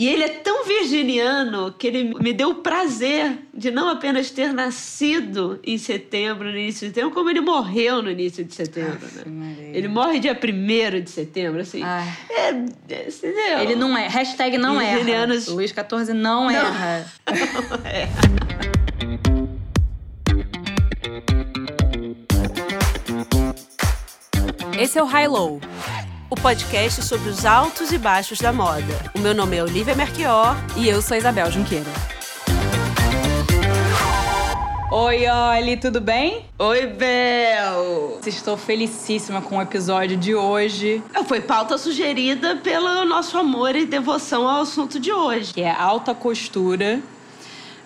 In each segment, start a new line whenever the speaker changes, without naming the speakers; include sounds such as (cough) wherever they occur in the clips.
E ele é tão virginiano que ele me deu o prazer de não apenas ter nascido em setembro, no início de setembro, como ele morreu no início de setembro. né? Ele morre dia 1 de setembro, assim. É, é, entendeu?
Ele não é. Hashtag não
Virginianos-
erra. Luiz (laughs) XIV não, erra.
Esse é o High Low, o podcast sobre os altos e baixos da moda. O meu nome é Olivia Merchior.
E eu sou a Isabel Junqueira. Oi, Oli, tudo bem?
Oi, Bel!
Estou felicíssima com o episódio de hoje,
Foi pauta sugerida pelo nosso amor e devoção ao assunto de hoje.
que é alta costura.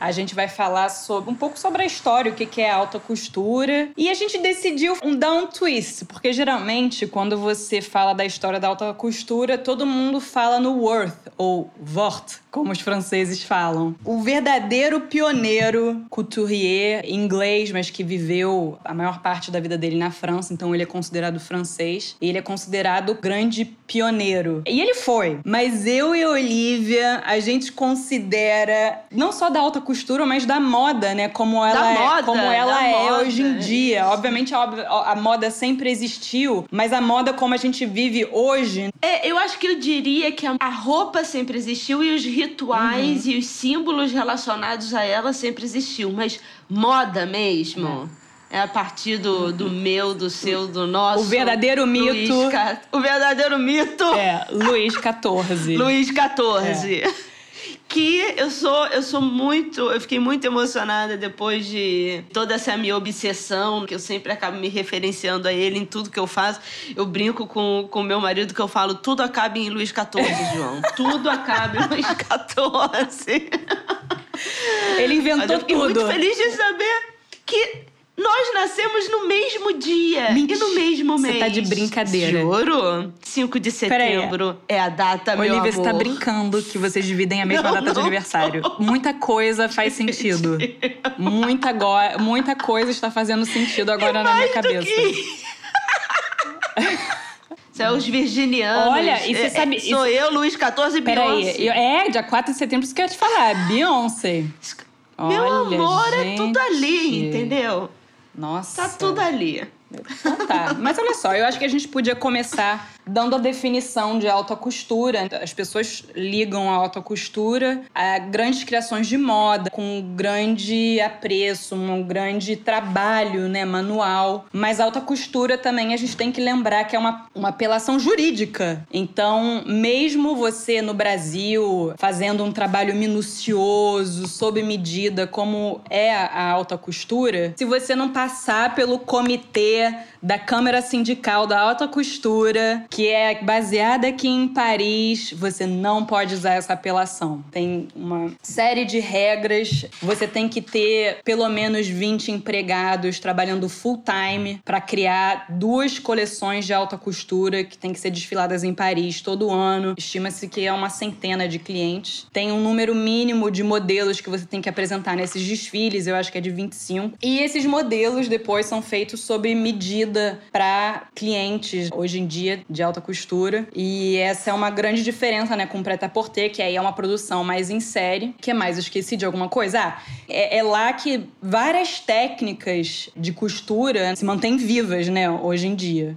A gente vai falar sobre um pouco sobre a história, o que é alta costura. E a gente decidiu um dar um twist, porque geralmente quando você fala da história da alta costura, todo mundo fala no worth ou Wort, como os franceses falam. O verdadeiro pioneiro couturier inglês, mas que viveu a maior parte da vida dele na França, então ele é considerado francês. Ele é considerado o grande pioneiro. E ele foi. Mas eu e a Olivia, a gente considera não só da alta costura, mas da moda, né? Como ela é,
moda,
como ela
da
é
moda,
hoje em
é
dia. Obviamente a, a moda sempre existiu, mas a moda como a gente vive hoje
É, eu acho que eu diria que a a roupa sempre existiu e os rituais e os símbolos relacionados a ela sempre existiu, mas moda mesmo. É a partir do, do meu, do seu, do nosso.
O verdadeiro mito.
Ca- O verdadeiro mito.
é Luís XIV.
Luiz XIV. (laughs) Que eu sou, eu sou muito, eu fiquei muito emocionada depois de toda essa minha obsessão, que eu sempre acabo me referenciando a ele em tudo que eu faço. Eu brinco com o meu marido que eu falo, tudo acaba em Luiz XIV, João. tudo acaba em Luiz (laughs) XIV.
Ele
Mas
inventou
eu fiquei
tudo.
muito feliz de saber que nós nascemos no mesmo dia
Mentira.
e no mesmo
Você
mês.
tá de brincadeira.
Juro? 5 de
Peraí.
setembro é a data, meu
Olivia, você tá brincando que vocês dividem a mesma
Não,
data de
não
aniversário. Muita coisa faz sentido. Muita, go- muita coisa está fazendo sentido agora na minha cabeça.
que- São os virginianos.
Olha, e você
É,
sabe-
é, Sou eu, Luiz XIV e
Peraí,
Beyoncé.
eu- é, dia 4 de setembro, isso que eu ia te falar. Beyoncé.
Meu
Olha,
amor, é
gente.
tudo ali, entendeu?
Nossa.
Tá tudo ali.
Então tá. Mas olha só, eu acho que a gente podia começar dando a definição de alta costura. As pessoas ligam a alta costura a grandes criações de moda, com um grande apreço, um grande trabalho né, manual. Mas alta costura também a gente tem que lembrar que é uma, uma apelação jurídica. Então, mesmo você no Brasil fazendo um trabalho minucioso, sob medida, como é a alta costura, se você não passar pelo comitê da Câmara Sindical da Alta Costura, que é baseada aqui em Paris, você não pode usar essa apelação. Tem uma série de regras. Você tem que ter pelo menos 20 empregados trabalhando full time para criar duas coleções de alta costura que tem que ser desfiladas em Paris todo ano. Estima-se que é uma centena de clientes. Tem um número mínimo de modelos que você tem que apresentar nesses desfiles, eu acho que é de 25. E esses modelos depois são feitos sob medida para clientes hoje em dia de alta costura. E essa é uma grande diferença, né, com o prêt-à-porter, que aí é uma produção mais em série. Que mais? Eu esqueci de alguma coisa? Ah, é, é lá que várias técnicas de costura se mantêm vivas, né, hoje em dia.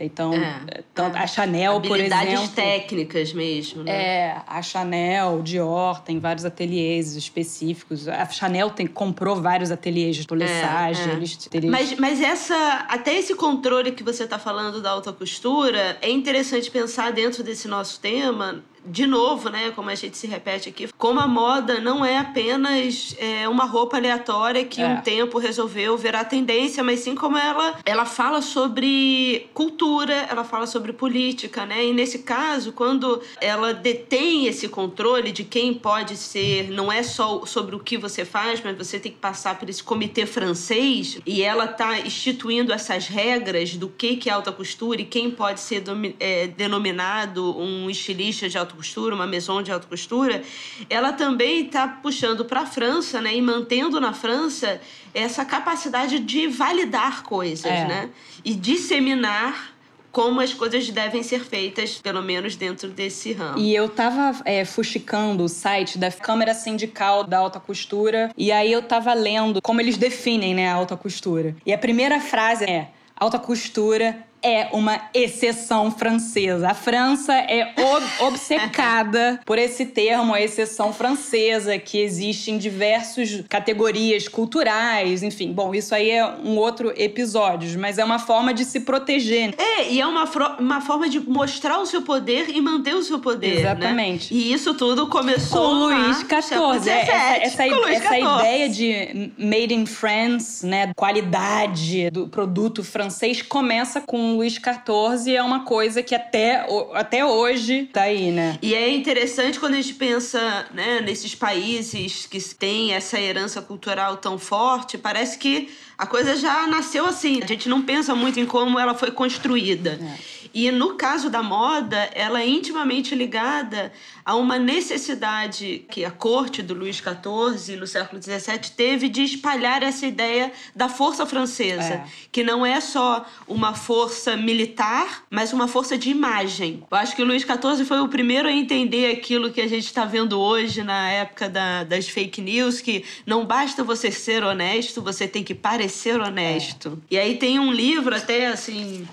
Então,
É,
tanto
é.
a Chanel, por
Habilidades
exemplo.
técnicas mesmo, né?
É, a Chanel, Dior, tem vários ateliês específicos. A Chanel tem, comprou vários ateliês de polissagem.
é.
Eles, eles...
Mas, mas essa, até esse controle que você está falando da alta costura, é interessante pensar dentro desse nosso tema, de novo, né, como a gente se repete aqui, como a moda não é apenas é, uma roupa aleatória que
É.
um tempo resolveu virar tendência, mas sim como ela, ela fala sobre cultura, ela fala sobre política, né? E nesse caso, quando ela detém esse controle de quem pode ser, não é só sobre o que você faz, mas você tem que passar por esse comitê francês e ela tá instituindo essas regras do que que é alta costura e quem pode ser é, denominado um estilista de alta costura, uma maison de alta costura, ela também está puxando para a França, né, e mantendo na França essa capacidade de validar coisas,
É.
né, e disseminar como as coisas devem ser feitas, pelo menos dentro desse ramo.
E eu tava é, fuxicando o site da Câmara Sindical da Alta Costura, e aí eu tava lendo como eles definem né, a alta costura. E a primeira frase é: alta costura é uma exceção francesa. A França é ob (laughs) obcecada por esse termo, a exceção francesa, que existe em diversas categorias culturais, enfim. Bom, isso aí é um outro episódio, mas é uma forma de se proteger.
É, e é uma, uma forma de mostrar o seu poder e manter o seu poder.
Né? Exatamente.
Né? E isso tudo começou
com Luís XIV. É, essa, essa, essa ideia de made in France, né, qualidade do produto francês começa com Luís XIV é uma coisa que até, até hoje tá aí, né?
E é interessante quando a gente pensa né, nesses países que têm essa herança cultural tão forte, parece que a coisa já nasceu assim. A gente não pensa muito em como ela foi construída. É. E no caso da moda, ela é intimamente ligada a uma necessidade que a corte do Luís XIV, no século XVII, teve de espalhar essa ideia da força francesa, é. que não é só uma força militar, mas uma força de imagem. Eu acho que o Luís XIV foi o primeiro a entender aquilo que a gente está vendo hoje na época da, das fake news, que não basta você ser honesto, você tem que parecer honesto. É. E aí tem um livro até assim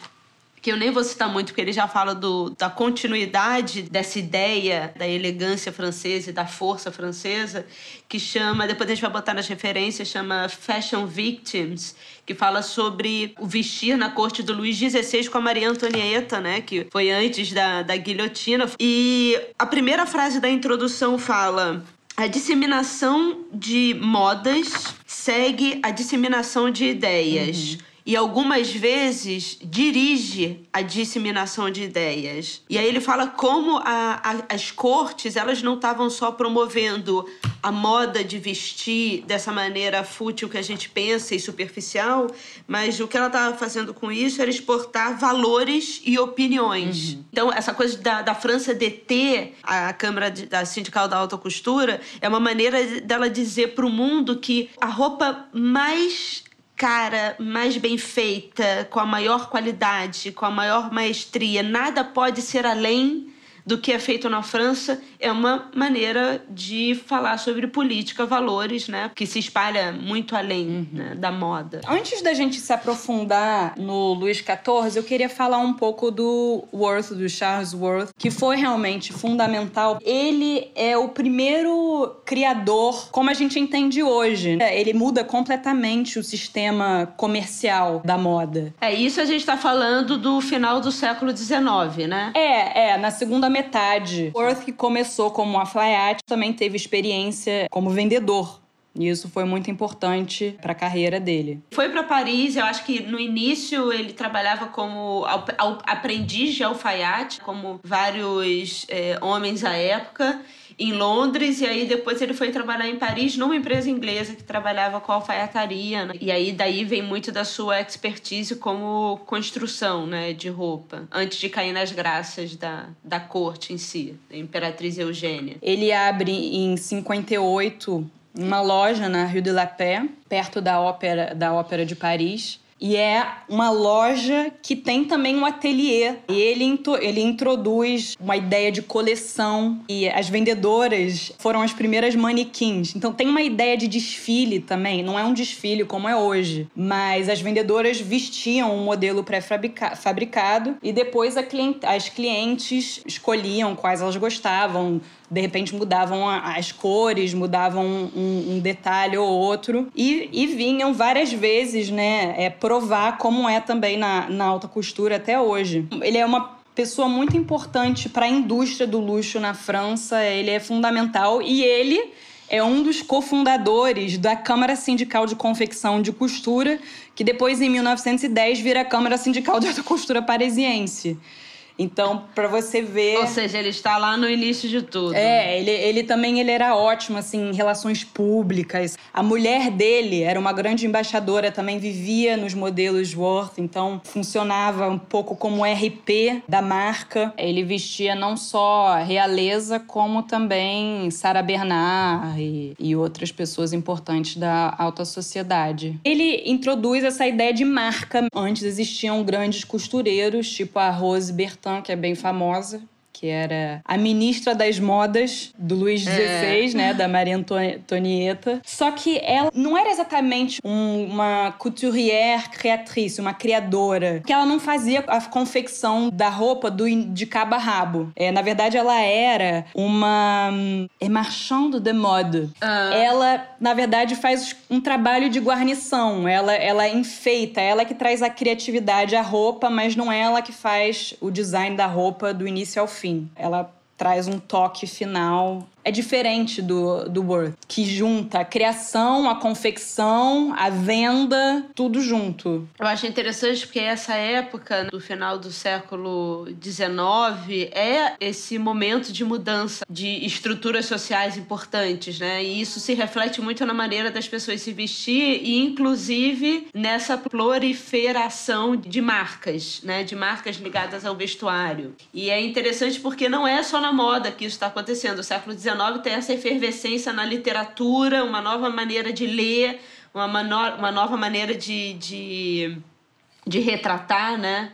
que eu nem vou citar muito, porque ele já fala do, da continuidade dessa ideia da elegância francesa e da força francesa, que chama, depois a gente vai botar nas referências, chama Fashion Victims, que fala sobre o vestir na corte do Luís XVI com a Maria Antonieta, né, que foi antes da, da guilhotina. E a primeira frase da introdução fala a disseminação de modas segue a disseminação de ideias. Uhum e algumas vezes dirige a disseminação de ideias. E aí ele fala como a, a, as cortes elas não estavam só promovendo a moda de vestir dessa maneira fútil que a gente pensa e superficial, mas o que ela estava fazendo com isso era exportar valores e opiniões. Uhum. Então, essa coisa da, da França deter a Câmara de, da Sindical da Alta Costura é uma maneira dela dizer para o mundo que a roupa mais cara, mais bem feita, com a maior qualidade, com a maior maestria. Nada pode ser além do que é feito na França é uma maneira de falar sobre política, valores, né? Que se espalha muito além uhum. né, da moda.
Antes da gente se aprofundar no Luís XIV, eu queria falar um pouco do Worth, do Charles Worth, que foi realmente fundamental. Ele é o primeiro criador, como a gente entende hoje. Né? Ele muda completamente o sistema comercial da moda.
É, isso a gente está falando do final do século XIX, né?
É, é, na segunda metade. Worth, que começou como alfaiate, também teve experiência como vendedor. E isso foi muito importante para a carreira dele.
Foi para Paris, eu acho que no início ele trabalhava como aprendiz de alfaiate, como vários é, homens à época em Londres e aí depois ele foi trabalhar em Paris numa empresa inglesa que trabalhava com alfaiataria. Né? E aí daí vem muito da sua expertise como construção, né, de roupa, antes de cair nas graças da, da corte em si, da Imperatriz Eugênia.
Ele abre em 58 uma loja na Rue de la Paix, perto da ópera da ópera de Paris e é uma loja que tem também um ateliê. E ele, ele introduz uma ideia de coleção. E as vendedoras foram as primeiras manequins. Então tem uma ideia de desfile também. Não é um desfile como é hoje. Mas as vendedoras vestiam um modelo pré-fabricado. E depois cliente, as clientes escolhiam quais elas gostavam de repente mudavam as cores, mudavam um, um detalhe ou outro. E, e, vinham várias vezes, né, é, provar como é também na, na alta costura até hoje. Ele é uma pessoa muito importante para a indústria do luxo na França, ele é fundamental e ele é um dos cofundadores da Câmara Sindical de Confecção de Costura, que depois, em 1910, vira a Câmara Sindical de Costura Parisiense. Então, para você ver.
Ou seja, ele está lá no início de tudo.
É, ele, ele também ele era ótimo, assim, em relações públicas. A mulher dele era uma grande embaixadora, também vivia nos modelos Worth, então funcionava um pouco como RP da marca. Ele vestia não só realeza, como também Sara Bernard e, e outras pessoas importantes da alta sociedade. Ele introduz essa ideia de marca. Antes existiam grandes costureiros, tipo a Rose Bertrand que é bem famosa, que era a ministra das modas do Luís XVI, é. né, da Maria Antonieta. Só que ela não era exatamente um, uma couturière criatrice, uma criadora, que ela não fazia a confecção da roupa do, de cabo a rabo. É, na verdade, ela era uma é marchande de mode. Ah. Ela, na verdade, faz um trabalho de guarnição. Ela, ela enfeita, ela que traz a criatividade à roupa, mas não é ela que faz o design da roupa do início ao fim fim. Ela traz um toque final é diferente do, do Worth, que junta a criação, a confecção, a venda, tudo junto.
Eu acho interessante porque essa época, do final do século XIX, é esse momento de mudança de estruturas sociais importantes, né? E isso se reflete muito na maneira das pessoas se vestir e, inclusive, nessa proliferação de marcas, né? De marcas ligadas ao vestuário. E é interessante porque não é só na moda que isso está acontecendo. O século XIX tem essa efervescência na literatura, uma nova maneira de ler, uma, uma nova maneira de, de, de retratar, né?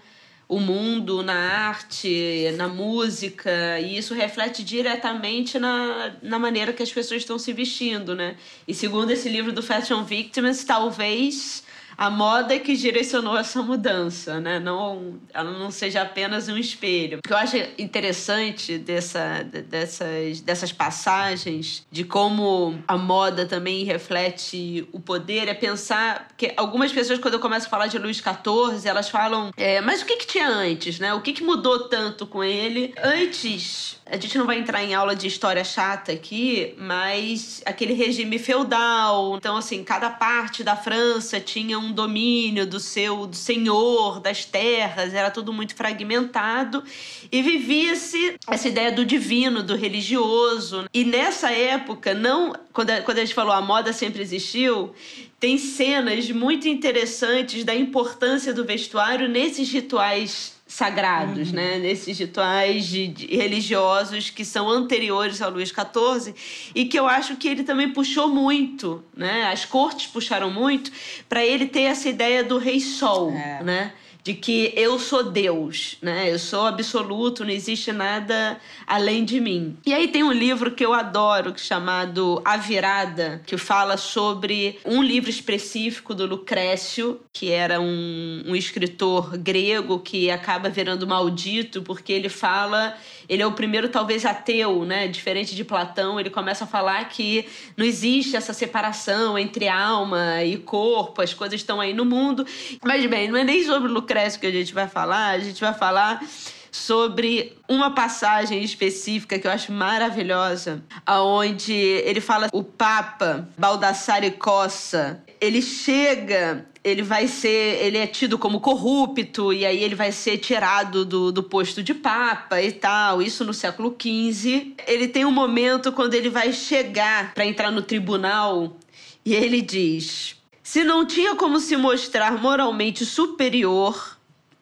o mundo na arte, na música, e isso reflete diretamente na, na maneira que as pessoas estão se vestindo, né? E segundo esse livro do Fashion Victims, talvez a moda que direcionou essa mudança, né? Não, ela não seja apenas um espelho. O que eu acho interessante dessa, dessas, dessas passagens, de como a moda também reflete o poder, é pensar que algumas pessoas, quando eu começo a falar de Luís XIV, elas falam, é, mas o que, que tinha antes, né? O que, que mudou tanto com ele? Antes, a gente não vai entrar em aula de história chata aqui, mas aquele regime feudal. Então, assim, cada parte da França tinha um domínio do seu do senhor, das terras, era tudo muito fragmentado e vivia-se essa ideia do divino, do religioso. E nessa época, não quando a, quando a gente falou a moda sempre existiu, tem cenas muito interessantes da importância do vestuário nesses rituais sagrados, uhum. né? Nesses rituais de, de, religiosos que são anteriores ao Luís XIV e que eu acho que ele também puxou muito, né? As cortes puxaram muito para ele ter essa ideia do rei sol, é. né? De que eu sou Deus, né? Eu sou absoluto, não existe nada além de mim. E aí tem um livro que eu adoro, chamado A Virada, que fala sobre um livro específico do Lucrécio, que era um, um escritor grego que acaba virando maldito porque ele fala ele é o primeiro talvez ateu, né? Diferente de Platão, ele começa a falar que não existe essa separação entre alma e corpo, as coisas estão aí no mundo. Mas bem, não é nem sobre Lucrécio que a gente vai falar, a gente vai falar sobre uma passagem específica que eu acho maravilhosa, aonde ele fala o Papa Baldassare Cossa, ele chega ele vai ser. Ele é tido como corrupto, e aí ele vai ser tirado do, do posto de papa e tal. Isso no século XV. Ele tem um momento quando ele vai chegar para entrar no tribunal e ele diz: se não tinha como se mostrar moralmente superior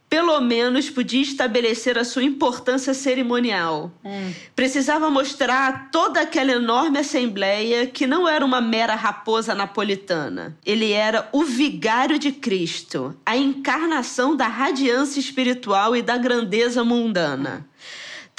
pelo menos podia estabelecer a sua importância cerimonial. Hum. Precisava mostrar a toda aquela enorme assembleia que não era uma mera raposa napolitana. Ele era o vigário de Cristo, a encarnação da radiância espiritual e da grandeza mundana.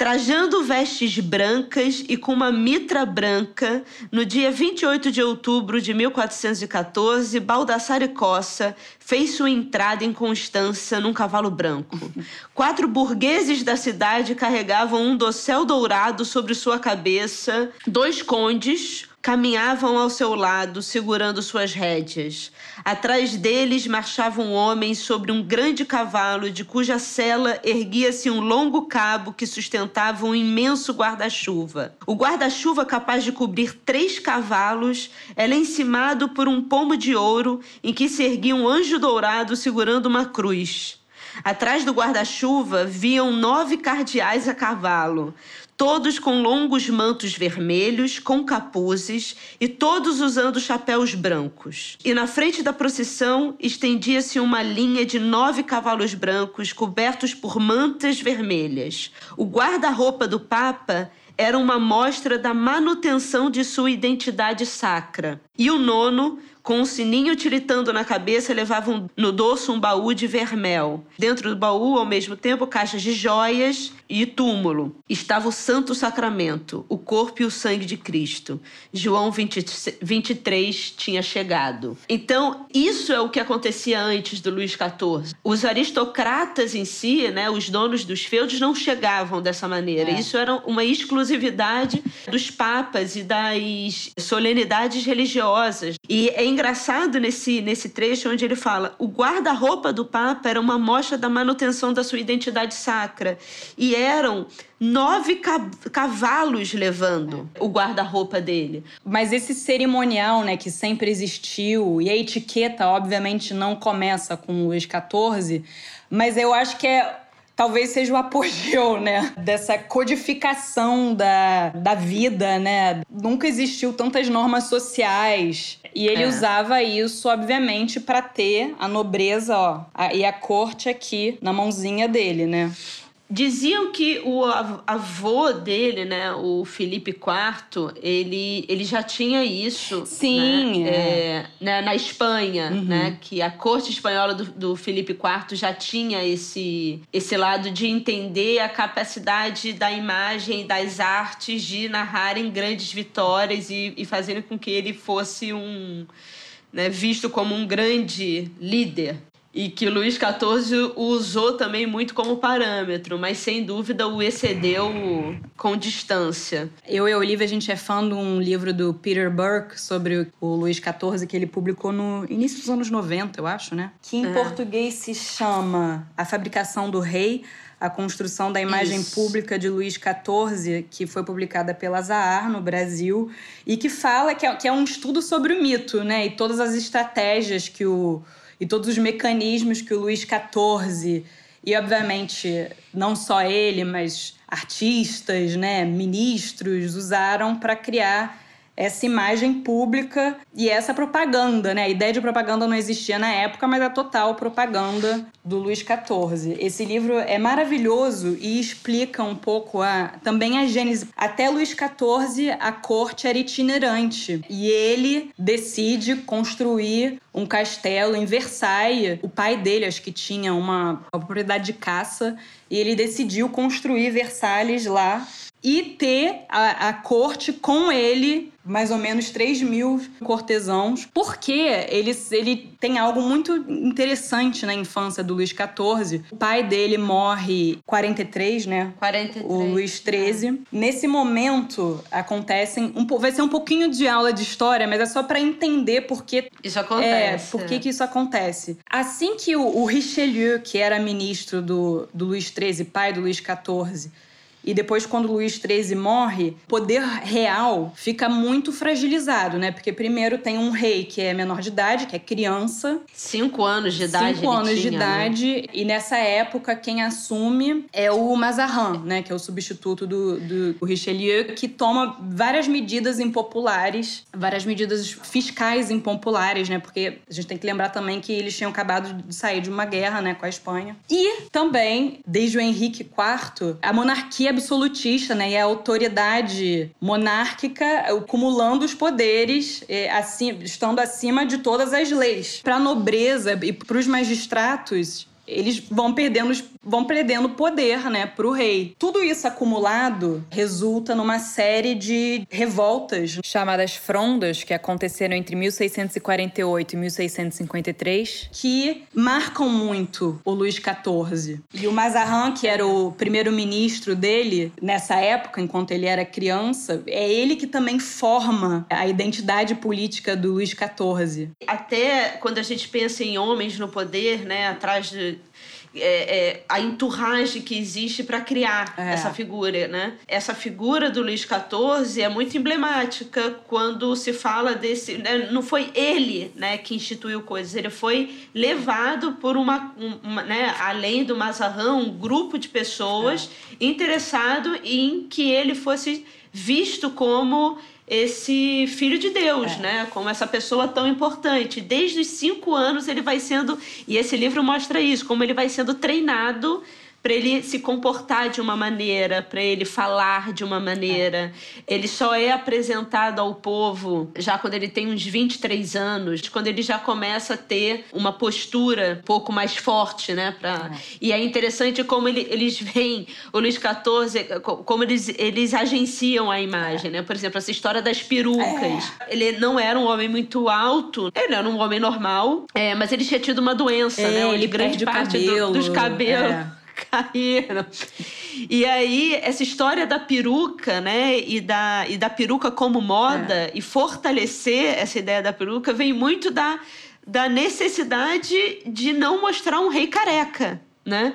Trajando vestes brancas e com uma mitra branca, no dia 28 de outubro de 1414, Baldassare Cossa fez sua entrada em Constança num cavalo branco. (laughs) Quatro burgueses da cidade carregavam um dossel dourado sobre sua cabeça, dois condes, caminhavam ao seu lado, segurando suas rédeas. Atrás deles marchava um homem sobre um grande cavalo, de cuja sela erguia-se um longo cabo que sustentava um imenso guarda-chuva. O guarda-chuva, capaz de cobrir três cavalos, era encimado por um pomo de ouro em que se erguia um anjo dourado segurando uma cruz. Atrás do guarda-chuva viam nove cardeais a cavalo, todos com longos mantos vermelhos, com capuzes e todos usando chapéus brancos. E na frente da procissão estendia-se uma linha de nove cavalos brancos cobertos por mantas vermelhas. O guarda-roupa do Papa era uma mostra da manutenção de sua identidade sacra. E o nono com um sininho tiritando na cabeça, levavam no dorso um baú de vermel. Dentro do baú, ao mesmo tempo, caixas de joias e túmulo. Estava o Santo Sacramento, o corpo e o sangue de Cristo. João 20, 23 tinha chegado. Então, isso é o que acontecia antes do Luís XIV. Os aristocratas em si, né, os donos dos feudos, não chegavam dessa maneira. É. Isso era uma exclusividade dos papas e das solenidades religiosas. E é engraçado nesse, nesse trecho onde ele fala: o guarda-roupa do Papa era uma mostra da manutenção da sua identidade sacra. E eram nove cavalos levando o guarda-roupa dele.
Mas esse cerimonial, né, que sempre existiu, e a etiqueta, obviamente, não começa com Luís XIV, mas eu acho que é talvez seja o apogeu, né? Dessa codificação da, da vida, né? Nunca existiu tantas normas sociais. E ele é. usava isso, obviamente, para ter a nobreza, ó, a, e a corte aqui na mãozinha dele, né?
Diziam que o avô dele, né, o Felipe IV, ele, ele já tinha isso.
Sim.
Né, é. É, né, na Espanha, uhum. né? Que a corte espanhola do, do Felipe IV já tinha esse, esse lado de entender a capacidade da imagem, das artes de narrarem grandes vitórias e, e fazendo com que ele fosse um. Né, visto como um grande líder e que Luís XIV usou também muito como parâmetro, mas sem dúvida o excedeu com distância.
Eu e a Olivia, a gente é fã de um livro do Peter Burke sobre o Luís XIV que ele publicou no início dos anos 90, eu acho, né? Que em é. português se chama A Fabricação do Rei, a construção da imagem Isso. pública de Luís XIV, que foi publicada pela Zahar no Brasil, e que fala que é, que é um estudo sobre o mito, né? E todas as estratégias que o e todos os mecanismos que o Luís XIV e obviamente não só ele, mas artistas, né, ministros usaram para criar essa imagem pública e essa propaganda, né? A ideia de propaganda não existia na época, mas a total propaganda do Luís XIV. Esse livro é maravilhoso e explica um pouco a, também a gênese. Até Luís XIV, a corte era itinerante e ele decide construir um castelo em Versailles. O pai dele, acho que tinha uma, uma propriedade de caça, e ele decidiu construir Versalhes lá e ter a, a corte com ele mais ou menos 3 mil cortesãos, porque ele, ele tem algo muito interessante na infância do Luís XIV. O pai dele morre 43, né?
43.
O Luís XIII. É. Nesse momento acontecem um vai ser um pouquinho de aula de história, mas é só para entender por que
isso acontece.
É, por que, que isso acontece. Assim que o, o Richelieu, que era ministro do, do Luís XIII, pai do Luís XIV, e depois, quando Luís XIII morre, o poder real fica muito fragilizado, né? Porque primeiro tem um rei que é menor de idade, que é criança.
Cinco anos de idade.
Cinco anos
tinha,
de né? idade. Né? E nessa época, quem assume é o Mazarin, né? Que é o substituto do, do Richelieu, que toma várias medidas impopulares, várias medidas fiscais impopulares, né? Porque a gente tem que lembrar também que eles tinham acabado de sair de uma guerra, né? Com a Espanha. E também, desde o Henrique IV, a monarquia absolutista, né? E a autoridade monárquica acumulando os poderes, assim, estando acima de todas as leis. Para a nobreza e para os magistratos, eles vão perdendo, vão perdendo poder, né, pro rei. Tudo isso acumulado resulta numa série de revoltas chamadas frondas que aconteceram entre 1648 e 1653, que marcam muito o Luís XIV. E o Mazarin, que era o primeiro-ministro dele nessa época, enquanto ele era criança, é ele que também forma a identidade política do Luís XIV.
Até quando a gente pensa em homens no poder, né, atrás de é, é, a entourage que existe para criar é. essa figura, né? Essa figura do Luís XIV é muito emblemática quando se fala desse. Né? Não foi ele, né, que instituiu coisas. Ele foi levado por uma, uma né, além do Mazarrão, um grupo de pessoas é. interessado em que ele fosse visto como esse filho de Deus, é. né? Como essa pessoa tão importante. Desde os cinco anos ele vai sendo. E esse livro mostra isso, como ele vai sendo treinado para ele se comportar de uma maneira, para ele falar de uma maneira. É. Ele só é apresentado ao povo já quando ele tem uns 23 anos, quando ele já começa a ter uma postura um pouco mais forte, né? Pra... É. E é interessante como ele, eles veem o Luís XIV, como eles, eles agenciam a imagem, é. né? Por exemplo, essa história das perucas. É. Ele não era um homem muito alto, ele era um homem normal, é, mas ele tinha tido uma doença, né?
Ele grande parte
do, dos cabelos caíram. E aí, essa história da peruca, né, e da, e da peruca como moda, é. e fortalecer essa ideia da peruca, vem muito da, da necessidade de não mostrar um rei careca né?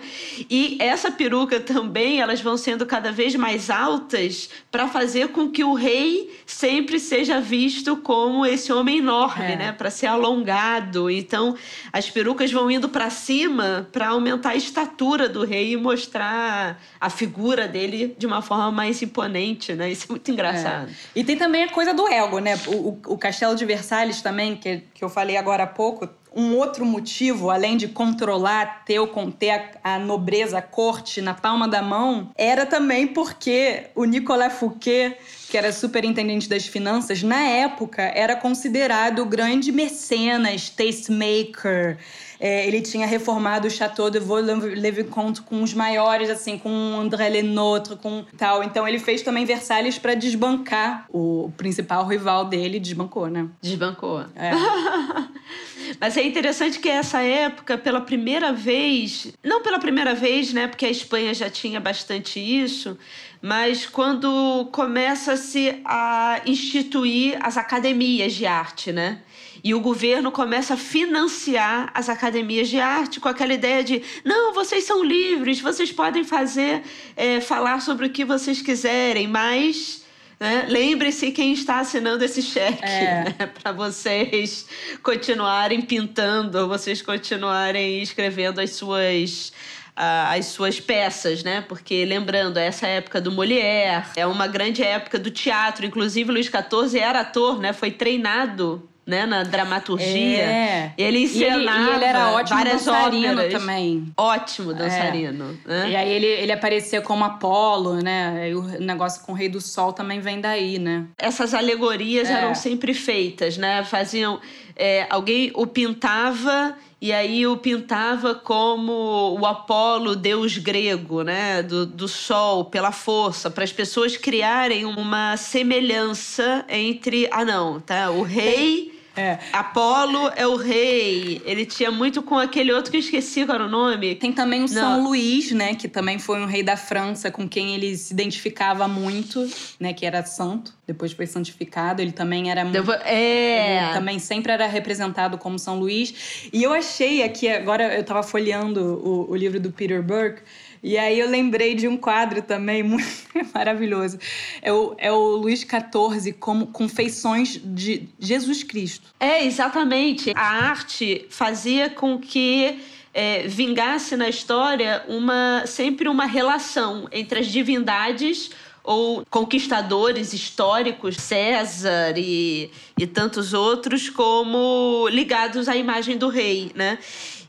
E essa peruca também, elas vão sendo cada vez mais altas para fazer com que o rei sempre seja visto como esse homem enorme, é. né? Para ser alongado. Então, as perucas vão indo para cima para aumentar a estatura do rei e mostrar a figura dele de uma forma mais imponente, né? Isso é muito engraçado. É.
E tem também a coisa do ego, né? O, o, o Castelo de Versalhes também, que, que eu falei agora há pouco, um outro motivo, além de controlar, ter, ter a, a, nobreza, a corte na palma da mão, era também porque o Nicolas Fouquet, que era superintendente das finanças, na época era considerado o grande mecenas, tastemaker. É, ele tinha reformado o Chateau de Vaux-le-Vicomte com os maiores, assim, com André Lenôtre, com tal. Então ele fez também Versalhes para desbancar o principal rival dele, desbancou, né?
Desbancou. É. (laughs) Mas é interessante que essa época, pela primeira vez, não pela primeira vez, né, porque a Espanha já tinha bastante isso, mas quando começa-se a instituir as academias de arte, né? E o governo começa a financiar as academias de arte com aquela ideia de não, vocês são livres, vocês podem fazer, é, falar sobre o que vocês quiserem, mas né? Lembre-se quem está assinando esse cheque é. (laughs) né? para vocês continuarem pintando, vocês continuarem escrevendo as suas as suas peças, né? Porque lembrando, essa época do Molière, é uma grande época do teatro. Inclusive, Luís XIV era ator, né? Foi treinado né, na dramaturgia. É. Ele ensinava e ele, e ele era ótimo dançarino óperas.
também.
Ótimo dançarino.
É. Né? E aí ele, ele aparecia como Apolo, né? E o negócio com o Rei do Sol também vem daí, né?
Essas alegorias é. eram sempre feitas, né? Faziam... É, alguém o pintava e aí o pintava como o Apolo, deus grego, né, do, do sol, pela força, para as pessoas criarem uma semelhança entre, ah não, tá, o rei é. Apolo é o rei. Ele tinha muito com aquele outro que eu esqueci qual era o nome.
Tem também o São Luís, né? Que também foi um rei da França com quem ele se identificava muito, né? Que era santo. Depois foi santificado. Ele também era muito.
É.
Ele também sempre era representado como São Luís. E eu achei aqui, agora eu tava folheando o, o livro do Peter Burke. E aí eu lembrei de um quadro também (laughs) muito maravilhoso. É o, é o Luís XIV como, com feições de Jesus Cristo.
É, exatamente. A arte fazia com que é, vingasse na história uma sempre uma relação entre as divindades ou conquistadores históricos, César e, e tantos outros, como ligados à imagem do rei, né?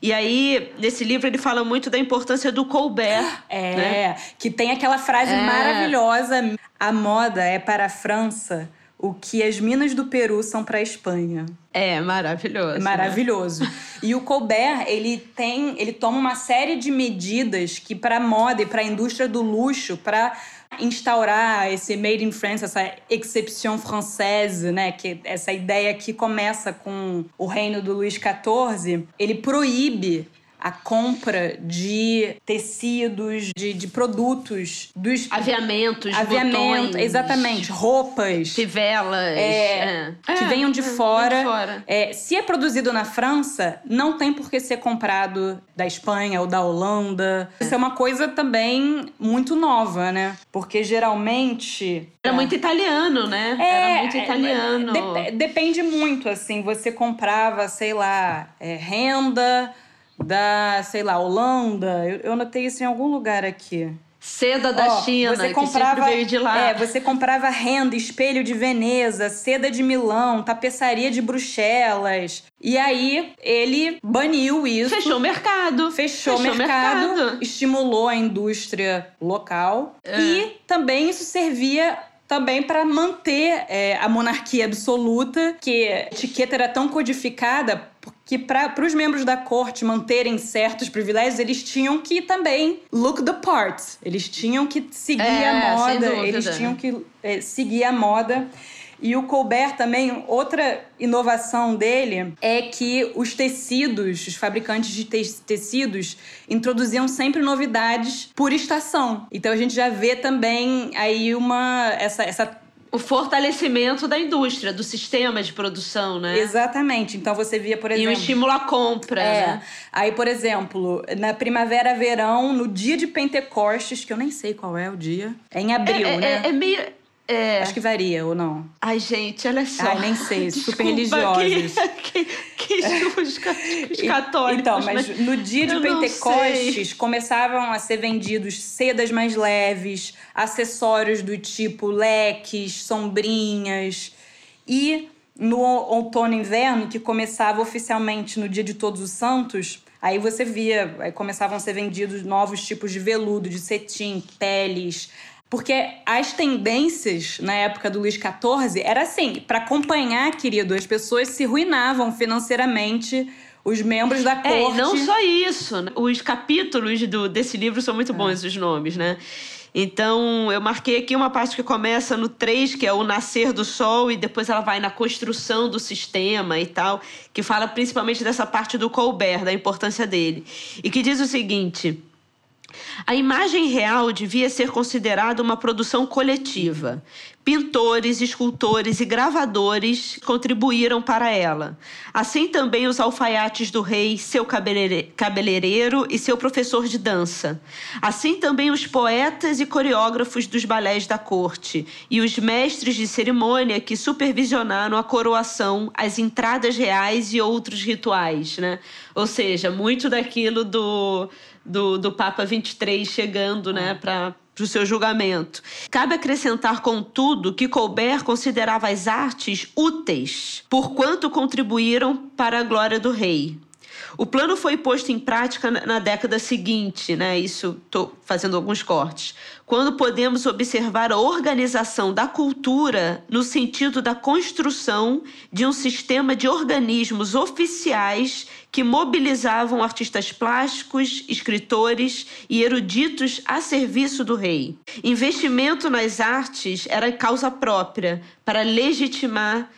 E aí, nesse livro, ele fala muito da importância do Colbert. (gasps)
É, né? que tem aquela frase é. maravilhosa: a moda é para a França o que as minas do Peru são para a Espanha.
É maravilhoso. É
maravilhoso. Né? E o Colbert, ele tem, ele toma uma série de medidas que para a moda e para a indústria do luxo, para instaurar esse made in France, essa exception française, né, que essa ideia que começa com o reino do Luís XIV, ele proíbe a compra de tecidos, de, de produtos, dos
aviamentos,
aviamento,
botões,
exatamente, roupas,
fivelas,
é,
é.
que
É,
venham de
é,
fora.
de fora.
É, se é produzido na França, não tem por que ser comprado da Espanha ou da Holanda. Isso é uma coisa também muito nova, né? Porque geralmente
Era muito italiano, né?
é,
Era muito italiano.
dep- depende muito, assim. Você comprava, sei lá, é, renda da, sei lá, Holanda. Eu, eu notei isso em algum lugar aqui.
Seda da
Ó,
China,
você
que
comprava,
sempre veio de lá.
É, você comprava renda, espelho de Veneza, seda de Milão, tapeçaria de Bruxelas. E aí ele baniu isso.
Fechou o mercado.
Fechou o
Fechou o
mercado,
mercado.
estimulou a indústria local
É.
e também isso servia também para manter é, a monarquia absoluta, que a etiqueta era tão codificada que para os membros da corte manterem certos privilégios, eles tinham que também look the part. Eles tinham que seguir
É,
a moda, eles tinham que é, seguir a moda. E o Colbert também, outra inovação dele é que os tecidos, os fabricantes de te- tecidos, introduziam sempre novidades por estação. Então a gente já vê também aí uma essa, essa
O fortalecimento da indústria, do sistema de produção, né?
exatamente. Então você via, por
E o
exemplo,
estímulo à compra,
É.
né?
Aí, por exemplo, na primavera, verão, no dia de Pentecostes, que eu nem sei qual é o dia, é em abril,
é,
né?
é- é meio. É.
Acho que varia ou não.
Ai, gente, olha só.
Ai, nem sei, (laughs) super
Desculpa,
religiosos. (laughs)
Que, que, que os, (laughs) ca- os católicos.
Então, mas no dia de Pentecostes começavam a ser vendidos sedas mais leves, acessórios do tipo leques, sombrinhas. E no outono e inverno, que começava oficialmente no dia de Todos os Santos, aí você via, aí começavam a ser vendidos novos tipos de veludo, de cetim, peles. Porque as tendências na época do Luís XIV era assim, para acompanhar, querido, as pessoas se ruinavam financeiramente, os membros da corte.
É, e não só isso. né? Os capítulos do, desse livro são muito bons, os nomes, né? Então, eu marquei aqui uma parte que começa no 3, que é o nascer do sol, e depois ela vai na construção do sistema e tal, que fala principalmente dessa parte do Colbert, da importância dele. E que diz o seguinte. A imagem real devia ser considerada uma produção coletiva. Pintores, escultores e gravadores contribuíram para ela. Assim também os alfaiates do rei, seu cabeleireiro e seu professor de dança. Assim também os poetas e coreógrafos dos balés da corte e os mestres de cerimônia que supervisionaram a coroação, as entradas reais e outros rituais, né? Ou seja, muito daquilo do do, do Papa 23 chegando né, para o seu julgamento. Cabe acrescentar, contudo, que Colbert considerava as artes úteis, porquanto contribuíram para a glória do rei. O plano foi posto em prática na- década seguinte, né? Isso estou fazendo alguns cortes. Quando podemos observar a organização da cultura no sentido da construção de um sistema de organismos oficiais que mobilizavam artistas plásticos, escritores e eruditos a serviço do rei. Investimento nas artes era causa própria para legitimar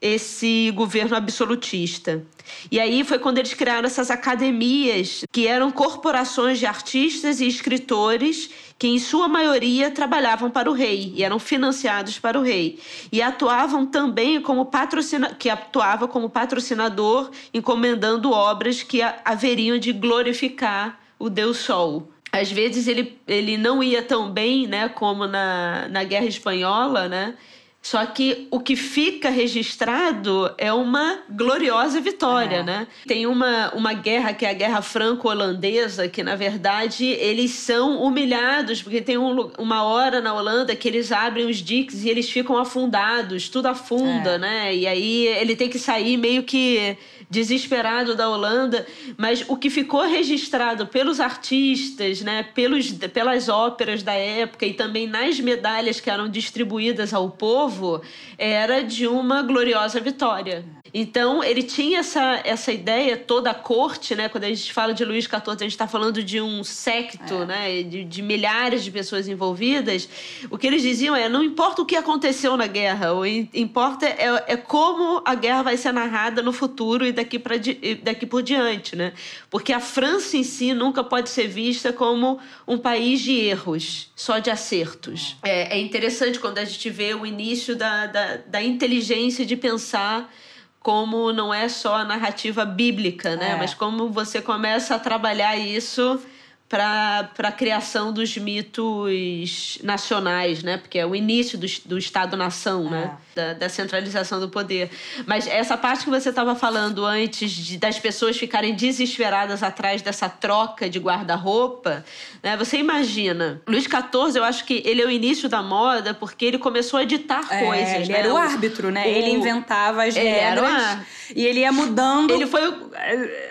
esse governo absolutista. E aí foi quando eles criaram essas academias, que eram corporações de artistas e escritores que em sua maioria trabalhavam para o rei e eram financiados para o rei e atuavam também como patrocina que atuava como patrocinador encomendando obras que ha- haveriam de glorificar o deus Sol. Às vezes ele, ele não ia tão bem, né, como na, na Guerra Espanhola, né? Só que o que fica registrado é uma gloriosa vitória,
É.
né? Tem uma, uma guerra que é a Guerra Franco-Holandesa, que na verdade eles são humilhados, porque tem um uma hora na Holanda que eles abrem os diques e eles ficam afundados, tudo afunda,
É.
né? E aí ele tem que sair meio que desesperado da Holanda, mas o que ficou registrado pelos artistas, né, pelos, pelas óperas da época e também nas medalhas que eram distribuídas ao povo, era de uma gloriosa vitória. Então, ele tinha essa, essa ideia, toda a corte, né? Quando a gente fala de Luís XIV, a gente está falando de um secto, é. né? De, de, milhares de pessoas envolvidas. O que eles diziam é: não importa o que aconteceu na guerra, o importa é, é como a guerra vai ser narrada no futuro e daqui, pra, daqui por diante, né? Porque a França em si nunca pode ser vista como um país de erros, só de acertos. É, é interessante quando a gente vê o início da, da, da inteligência de pensar como não é só a narrativa bíblica, né? É. Mas como você começa a trabalhar isso para a criação dos mitos nacionais, né? Porque é o início do, do Estado-nação, né? é. né? Da, da, centralização do poder. Mas essa parte que você estava falando antes de, das pessoas ficarem desesperadas atrás dessa troca de guarda-roupa, né? Você imagina, Luís XIV, eu acho que ele é o início da moda porque ele começou a editar é, coisas.
Ele
né?
era o árbitro, né? O... Ele inventava as ele regras era e ele ia mudando.
Ele foi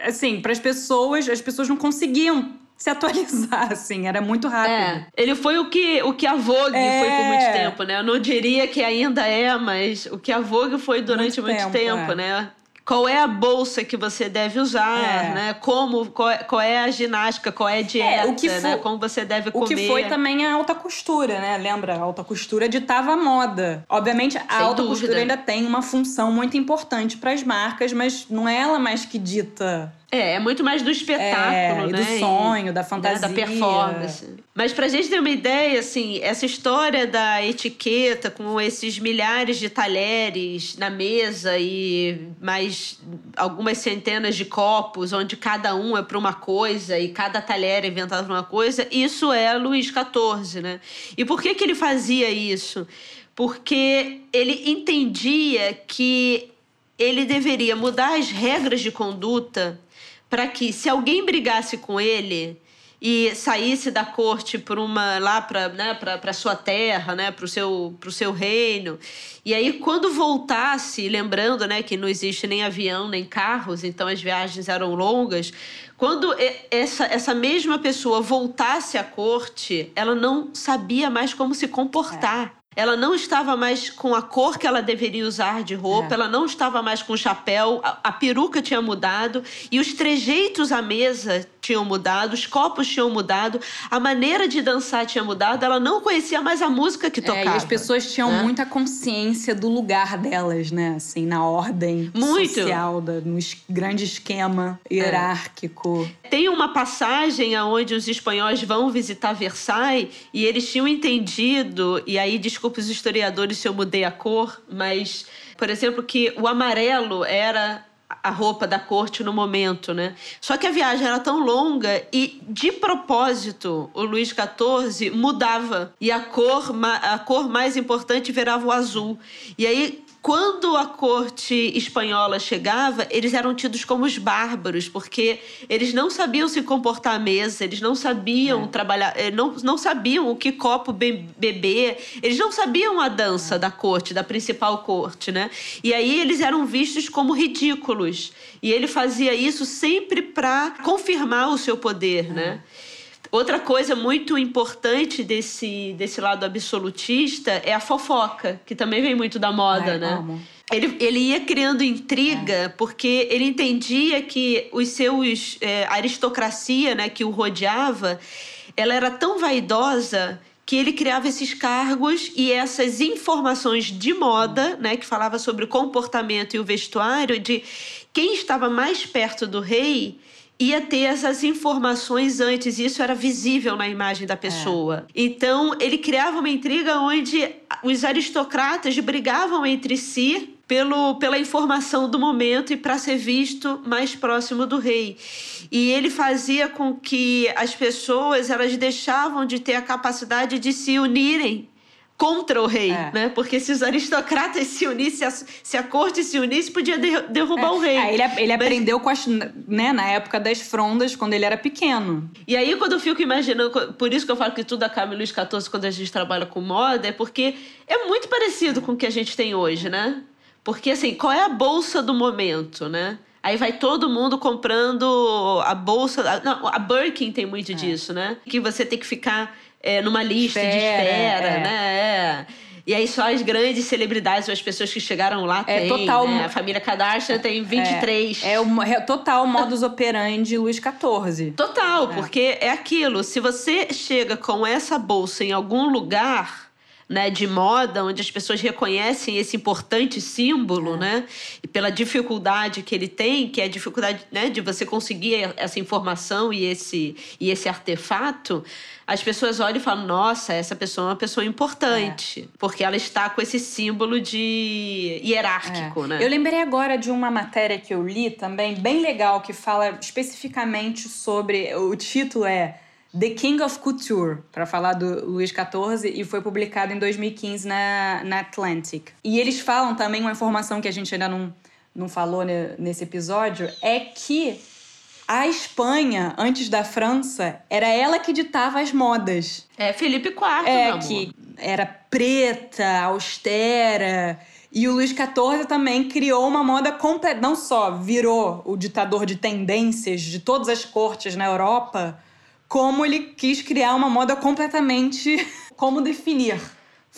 assim para as pessoas, as pessoas não conseguiam se atualizar, assim, era muito rápido. É,
ele foi o que, o que a Vogue é. foi por muito tempo, né? Eu não diria que ainda é, mas o que a Vogue foi durante muito, muito tempo, tempo é. né? qual é a bolsa que você deve usar, é. né? Como, qual é, qual é, a ginástica, qual é a dieta, é, o que né? foi, né? Como você deve comer.
O que foi também a alta costura, né? Lembra? A alta costura ditava a moda. Obviamente, a Sem alta dúvida. costura ainda tem uma função muito importante para as marcas, mas não é ela mais que dita
é, é muito mais do espetáculo,
é,
né?
do sonho, da fantasia.
Da, da performance. Mas pra gente ter uma ideia, assim, essa história da etiqueta com esses milhares de talheres na mesa e mais algumas centenas de copos, onde cada um é para uma coisa e cada talher é inventado para uma coisa, isso é Luís XIV, né? E por que, que ele fazia isso? Porque ele entendia que ele deveria mudar as regras de conduta para que se alguém brigasse com ele e saísse da corte por uma lá para né, para sua terra, né, para o seu pro seu reino. E aí quando voltasse, lembrando, né, que não existe nem avião nem carros, então as viagens eram longas, quando essa, essa mesma pessoa voltasse à corte, ela não sabia mais como se comportar. É ela não estava mais com a cor que ela deveria usar de roupa, é. ela não estava mais com o chapéu, a, a, peruca tinha mudado e os trejeitos à mesa tinham mudado, os copos tinham mudado, a maneira de dançar tinha mudado, ela não conhecia mais a música que tocava. É,
e as pessoas tinham né? muita consciência do lugar delas, né? Assim, na ordem Muito. social, da, no grande esquema é. hierárquico.
É. Tem uma passagem onde os espanhóis vão visitar Versailles e eles tinham entendido, e aí desculpe os historiadores se eu mudei a cor, mas, por exemplo, que o amarelo era a roupa da corte no momento, né? Só que a viagem era tão longa e, de propósito, o Luís XIV mudava e a cor, a cor mais importante virava o azul. E aí quando a corte espanhola chegava, eles eram tidos como os bárbaros, porque eles não sabiam se comportar à mesa, eles não sabiam é. trabalhar, eh, não, não sabiam o que copo beber, eles não sabiam a dança é. da corte, da principal corte, né? E aí eles eram vistos como ridículos. E ele fazia isso sempre para confirmar o seu poder, é. né? Outra coisa muito importante desse, desse lado absolutista é a fofoca, que também vem muito da moda, Ai, né? Amo. Ele, ele ia criando intriga é. porque ele entendia que os seus é, a aristocracia, né, que o rodeava, ela era tão vaidosa que ele criava esses cargos e essas informações de moda, né, que falava sobre o comportamento e o vestuário de quem estava mais perto do rei ia ter essas informações antes, e isso era visível na imagem da pessoa. É. Então, ele criava uma intriga onde os aristocratas brigavam entre si pelo, pela informação do momento e para ser visto mais próximo do rei. E ele fazia com que as pessoas elas deixavam de ter a capacidade de se unirem contra o rei, é. né? Porque se os aristocratas se unissem, se a corte se unisse, podia derrubar
é.
o rei.
É, ele, ele Mas... aprendeu com as, né, na época das frondas, quando ele era pequeno.
E aí, quando eu fico imaginando, por isso que eu falo que tudo acaba em Luís XIV quando a gente trabalha com moda, é porque é muito parecido com o que a gente tem hoje, né? Porque, assim, qual é a bolsa do momento, né? Aí vai todo mundo comprando a bolsa. Não, a Birkin tem muito é. disso, né? Que você tem que ficar é, numa lista espera, de espera, é. né? É. E aí só as grandes celebridades, as pessoas que chegaram lá
É
têm,
total-
né? A família Kardashian tem 23.
É, é o é total modus operandi Luiz XIV.
Total, porque é aquilo. Se você chega com essa bolsa em algum lugar. Né, de moda, onde as pessoas reconhecem esse importante símbolo, né? E pela dificuldade que ele tem, que é a dificuldade né, de você conseguir essa informação e esse, e esse artefato, as pessoas olham e falam: nossa, essa pessoa é uma pessoa importante. Porque ela está com esse símbolo de hierárquico,
É.
né?
Eu lembrei agora de uma matéria que eu li também, bem legal, que fala especificamente sobre. O título é The King of Couture, para falar do Luís XIV, e foi publicado em 2015 na, na Atlantic. E eles falam também uma informação que a gente ainda não, não falou ne- nesse episódio: é que a Espanha, antes da França, era ela que ditava as modas.
É Felipe IV,
É, que era preta, austera. E o Luís XIV também criou uma moda completa. Não só virou o ditador de tendências de todas as cortes na Europa, como ele quis criar uma moda completamente. (laughs) Como definir?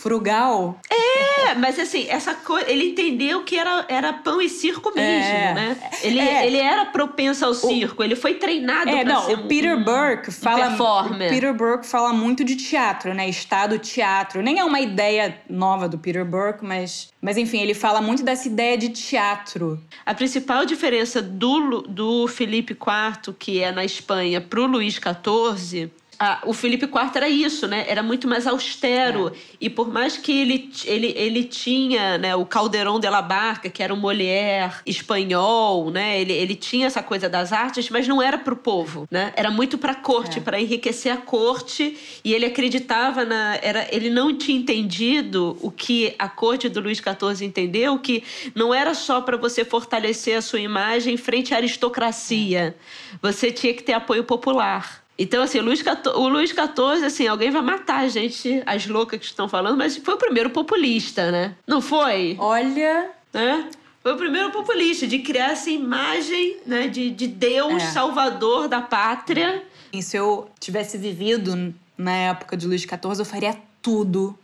Frugal?
É, mas assim, essa coisa. Ele entendeu que era, era pão e circo mesmo,
É.
né? Ele,
É.
ele era propenso ao circo, ele foi treinado
É,
pra
não,
ser
o
um-
Peter
um-
Burke fala. O Peter Burke fala muito de teatro, né? Estado teatro. Nem é uma ideia nova do Peter Burke, mas. Mas enfim, ele fala muito dessa ideia de teatro.
A principal diferença do, do Felipe IV, que é na Espanha, pro Luís XIV. Ah, o Felipe IV era isso, né? Era muito mais austero. E por mais que ele, ele, ele tinha né, o Caldeirão de la Barca, que era um Molière espanhol, né? Ele, ele tinha essa coisa das artes, mas não era pro povo, né? Era muito pra corte,
É.
para enriquecer a corte. E ele acreditava na... Era, ele não tinha entendido o que a corte do Luís XIV entendeu, que não era só para você fortalecer a sua imagem frente à aristocracia. Você tinha que ter apoio popular. Então, assim, o XIV, o Luís XIV, assim, alguém vai matar a gente, as loucas que estão falando, mas foi o primeiro populista, né? Não foi?
Olha.
Né? Foi o primeiro populista de criar essa imagem né, de, de Deus
É.
salvador da pátria.
E se eu tivesse vivido na época de Luís XIV, eu faria tudo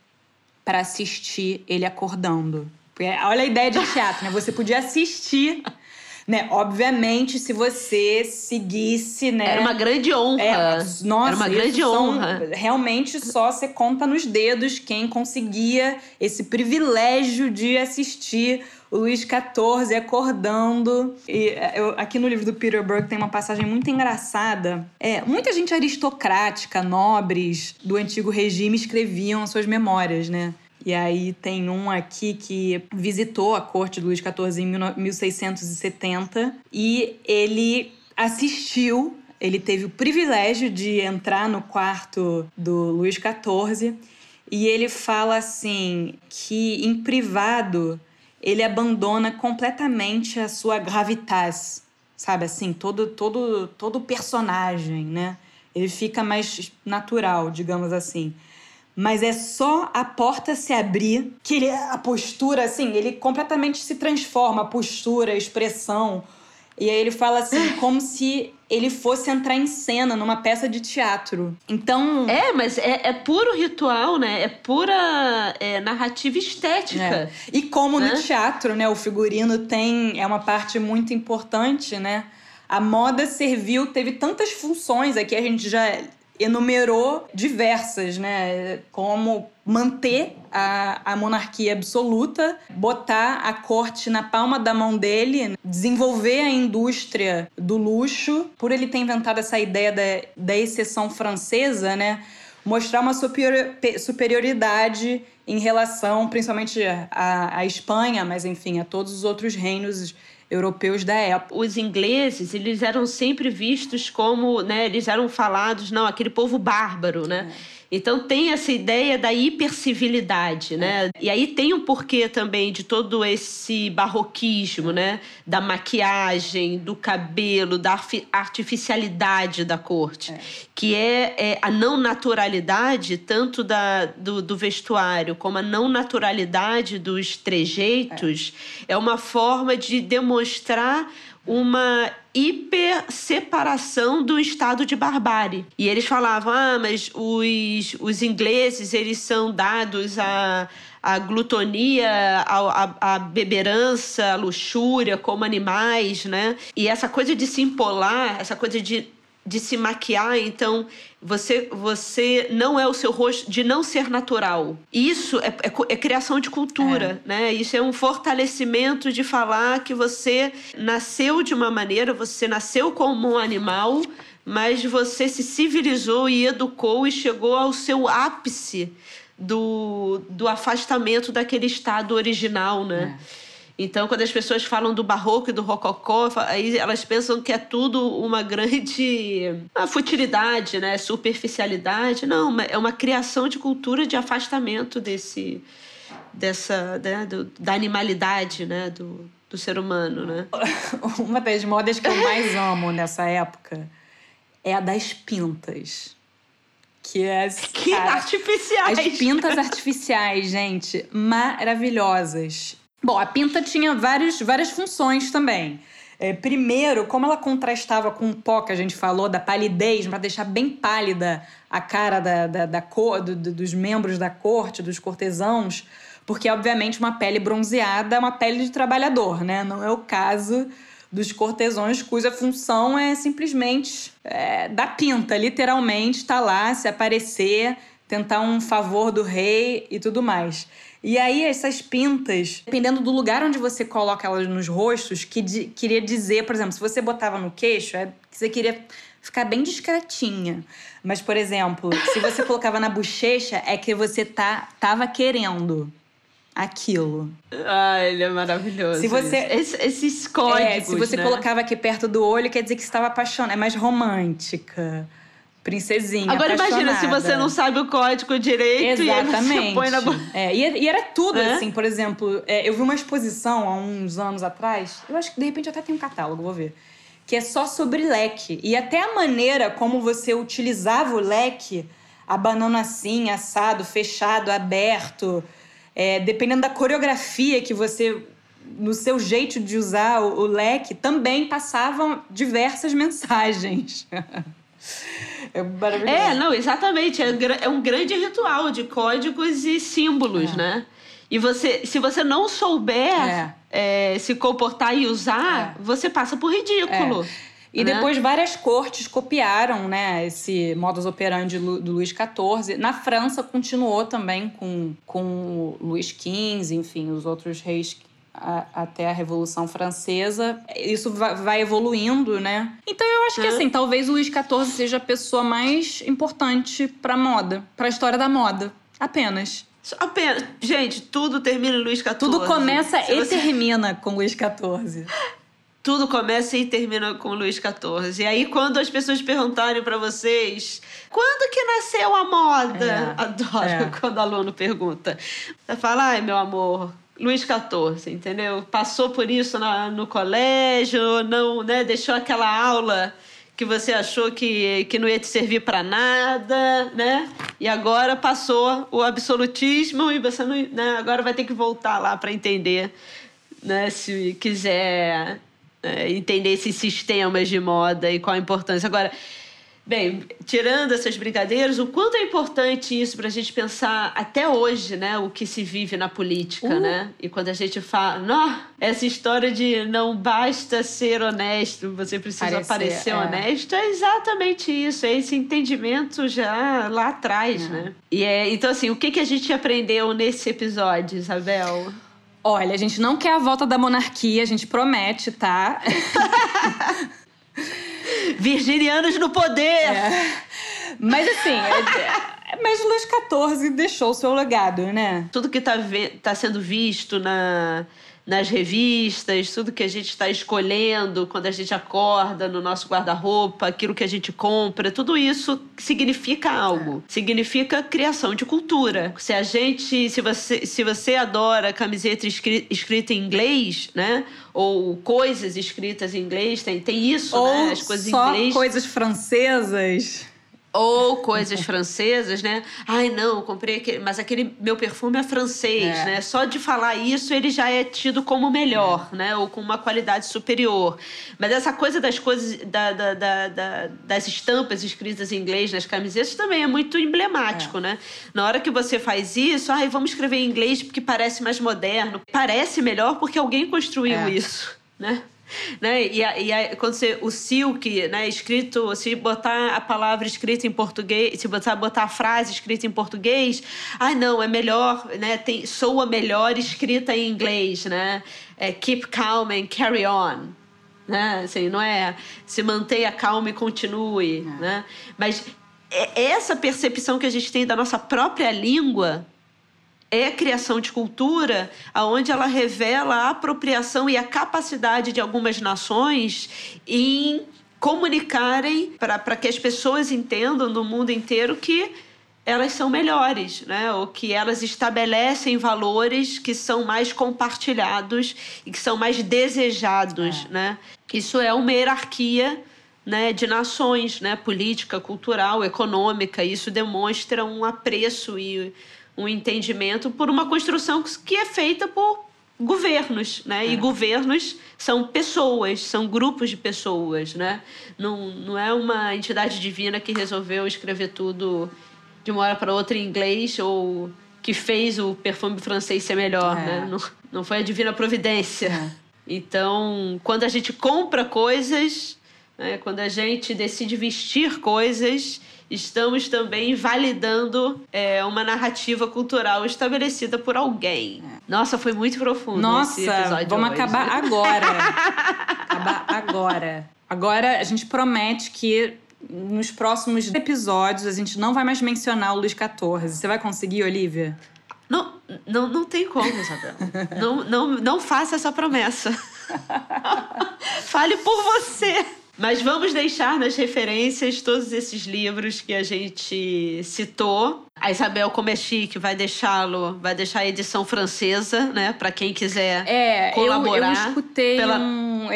para assistir ele acordando. Porque olha a ideia de teatro, né? Você podia assistir, né? Obviamente, se você seguisse, né?
Era uma grande honra.
É, nossa,
Era uma grande
são-
honra.
realmente só você conta nos dedos quem conseguia esse privilégio de assistir o Luís XIV acordando. E é, eu- aqui no livro do Peter Burke tem uma passagem muito engraçada. É, muita gente aristocrática, nobres do antigo regime escreviam suas memórias, né? E aí tem um aqui que visitou a corte do Luís XIV em 19- 1670 e ele assistiu, ele teve o privilégio de entrar no quarto do Luís XIV e ele fala assim que em privado ele abandona completamente a sua gravitas, sabe assim, todo todo todo personagem, né? Ele fica mais natural, digamos assim. Mas é só a porta se abrir que ele, a postura, assim, ele completamente se transforma, a postura, a expressão. E aí ele fala assim, (laughs) como se ele fosse entrar em cena numa peça de teatro. Então.
É, mas é, é puro ritual, né? É pura é, narrativa estética.
É. E como
Né?
no teatro, né, o figurino tem é uma parte muito importante, né? A moda serviu, teve tantas funções aqui a gente já enumerou diversas, né? Como manter a, a monarquia absoluta, botar a corte na palma da mão dele, desenvolver a indústria do luxo, por ele ter inventado essa ideia da, da exceção francesa, né? mostrar uma superior- pe- superioridade em relação, principalmente à Espanha, mas enfim, a todos os outros reinos europeus da época.
Os ingleses, eles eram sempre vistos como, né, eles eram falados, não, aquele povo bárbaro, né? Então tem essa ideia da hipercivilidade, né? E aí tem um porquê também de todo esse barroquismo, né? Da maquiagem, do cabelo, da artificialidade da corte, que é, é a não naturalidade tanto da, do, do vestuário como a não naturalidade dos trejeitos é uma forma de demonstrar uma hiper separação do estado de barbárie. E eles falavam: ah, mas os, os ingleses eles são dados a a glutonia, a, a, a, beberança, a luxúria como animais, né? E essa coisa de se empolar, essa coisa de de se maquiar, então você você não é o seu rosto de não ser natural. Isso é, é, é criação de cultura, é. né? Isso é um fortalecimento de falar que você nasceu de uma maneira, você nasceu como um animal, mas você se civilizou e educou e chegou ao seu ápice do, do afastamento daquele estado original, né? É. Então, quando as pessoas falam do barroco e do rococó, aí elas pensam que é tudo uma grande uma futilidade, né? superficialidade. Não, é uma criação de cultura de afastamento desse dessa né? do, da animalidade, né? Do, do ser humano, né? (laughs)
Uma das modas que eu mais amo nessa época é a das pintas. Que é. (laughs)
Que cara, artificiais!
As pintas artificiais, gente, maravilhosas. Bom, a pinta tinha vários, várias funções também. É, primeiro, como ela contrastava com o pó que a gente falou, da palidez, para deixar bem pálida a cara da, da, da cor, do, dos membros da corte, dos cortesãos, porque, obviamente, uma pele bronzeada é uma pele de trabalhador, né? Não é o caso dos cortesãos cuja função é simplesmente é, dar pinta, literalmente, estar tá lá, se aparecer, tentar um favor do rei e tudo mais. E aí, essas pintas, dependendo do lugar onde você coloca elas nos rostos, que de, queria dizer, por exemplo, se você botava no queixo, é que você queria ficar bem discretinha. Mas, por exemplo, se você (laughs) colocava na bochecha, é que você tá, tava querendo aquilo.
Ah, ele é maravilhoso.
Se você
Esse, esses códigos, é,
se você
né?
colocava aqui perto do olho, quer dizer que você estava apaixonada, é mais romântica princesinha.
Agora imagina se você não sabe o código direito
Exatamente.
e você põe na
é, e, e, era tudo é? assim, por exemplo, é, eu vi uma exposição há uns anos atrás, eu acho que de repente até tem um catálogo, vou ver. Que é só sobre leque. E até a maneira como você utilizava o leque, abanando assim, assado, fechado, aberto, é, dependendo da coreografia que você no seu jeito de usar o, o leque, também passavam diversas mensagens. (laughs) É maravilhoso.
É, não, exatamente. É, é um grande ritual de códigos e símbolos, é. né? E você, se você não souber é. É, se comportar e usar, é. você passa por ridículo. É.
E né? depois várias cortes copiaram né, esse modus operandi do Luís XIV. Na França continuou também com, com Luís XV, enfim, os outros reis a, até a Revolução Francesa. Isso vai, vai, evoluindo, né? Então eu acho que assim, talvez o Luís XIV seja a pessoa mais importante para moda, para a história da moda, apenas.
Apenas. Gente, tudo termina em Luís XIV.
Tudo começa Se e você... termina com Luís XIV.
tudo começa e termina com Luís XIV. E aí, quando as pessoas perguntarem para vocês quando que nasceu a moda? É, Adoro é. (laughs) quando o aluno pergunta. Você fala, ai, meu amor, Luiz XIV, entendeu? Passou por isso na, no colégio, não, né? Deixou aquela aula que você achou que, que não ia te servir para nada, né? E agora passou o absolutismo e você não, né? agora vai ter que voltar lá para entender, né? Se quiser né? entender esses sistemas de moda e qual a importância. Agora, Bem, tirando essas brincadeiras, o quanto é importante isso para a gente pensar até hoje, né? O que se vive na política, uh. né? E quando a gente fala, não, essa história de não basta ser honesto, você precisa Parecer, parecer é. honesto, é exatamente isso, é esse entendimento já lá atrás, é. né? E é, então, assim, o que, que a gente aprendeu nesse episódio, Isabel?
Olha, a gente não quer a volta da monarquia, a gente promete, tá? (laughs)
Virginianos no poder! É.
Mas assim, é, é, mas Luís XIV deixou o seu legado, né?
Tudo que está tá sendo visto na nas revistas, tudo que a gente está escolhendo quando a gente acorda no nosso guarda-roupa, aquilo que a gente compra, tudo isso significa algo. É. Significa criação de cultura. Se a gente, se você, se você adora camiseta escrita em inglês, né? Ou coisas escritas em inglês, tem, tem isso,
Ou
né? As
coisas só em inglês. coisas francesas.
Ou coisas francesas, né? Ai, não, comprei aquele. Mas aquele meu perfume é francês,
É.
né? Só de falar isso, ele já é tido como melhor, né? Ou com uma qualidade superior. Mas essa coisa das coisas, da, da- da- da- das estampas escritas em inglês nas camisetas também é muito emblemático, né? Na hora que você faz isso, ai, vamos escrever em inglês porque parece mais moderno. Parece melhor porque alguém construiu
É.
isso, né? (laughs) Né? E, a- e a- quando você, o silk, né, escrito, se botar a palavra escrita em português, se botar, botar a frase escrita em português, ai não, é melhor, né, tem, soa melhor escrita em inglês, né? É, keep calm and carry on. Né? Assim, não é se mantenha calmo e continue, né? Mas é- essa percepção que a gente tem da nossa própria língua é a criação de cultura, aonde ela revela a apropriação e a capacidade de algumas nações em comunicarem para que as pessoas entendam no mundo inteiro que elas são melhores, né? Ou que elas estabelecem valores que são mais compartilhados e que são mais desejados, né? Isso é uma hierarquia né, de nações, né, política, cultural, econômica. Isso demonstra um apreço e um entendimento por uma construção que é feita por governos, né? E governos são pessoas, são grupos de pessoas, né? Não, não é uma entidade divina que resolveu escrever tudo de uma hora para outra em inglês ou que fez o perfume francês ser melhor,
É.
né? Não, não foi a divina providência.
É.
Então, quando a gente compra coisas, né, quando a gente decide vestir coisas, estamos também validando é, uma narrativa cultural estabelecida por alguém. Nossa, foi muito profundo
Nossa,
esse episódio.
vamos
hoje.
acabar agora. acabar agora. Agora a gente promete que nos próximos episódios a gente não vai mais mencionar o Luiz XIV. Você vai conseguir, Olivia?
Não, não, não tem como, Isabel. não, não, não faça essa promessa. (laughs) Fale por você. Mas vamos deixar nas referências todos esses livros que a gente citou. A Isabel, chique, vai deixá-lo, vai deixar a edição francesa, né? Para quem quiser
É, eu,
colaborar.
eu escutei
pela-
um,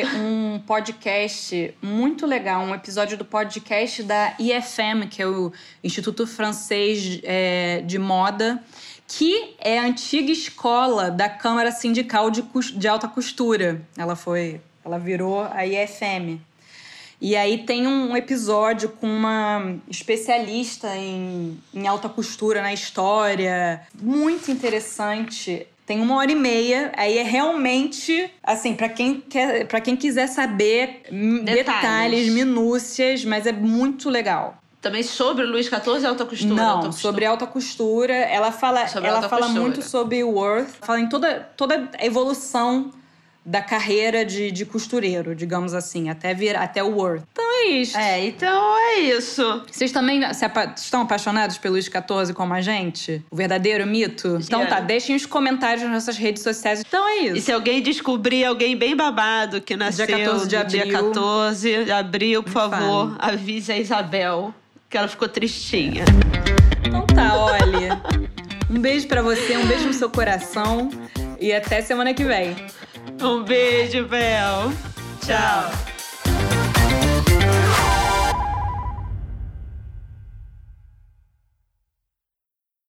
um podcast muito legal, um episódio do podcast da IFM, que é o Instituto Francês é, de Moda, que é a antiga escola da Câmara Sindical de, de Alta Costura. Ela foi, ela virou a IFM. E aí tem um episódio com uma especialista em, em alta costura na história, muito interessante. Tem uma hora e meia, aí é realmente assim para quem quer, para quem quiser saber
Detalhes.
detalhes, minúcias, mas é muito legal.
Também sobre o Luiz XIV e alta costura.
Não,
alta costura.
sobre alta costura, ela fala,
Sobre
ela fala
costura.
muito sobre o Worth, fala em toda toda a evolução da carreira de, de costureiro, digamos assim, até vir até o Worth. Então é isso.
É, então é isso.
Vocês também apa- estão apaixonados pelo Luiz XIV como a gente? O verdadeiro mito? Então
Yeah.
tá, deixem os comentários nas nossas redes sociais. Então é
E
isso.
se alguém descobrir alguém bem babado que nasceu
14 de
no dia
abril.
14 de abril, por favor, avise a Isabel, que ela ficou tristinha.
Então tá, olha. Um beijo pra você, um beijo no seu coração e até semana que vem.
Um beijo, Bel. Tchau.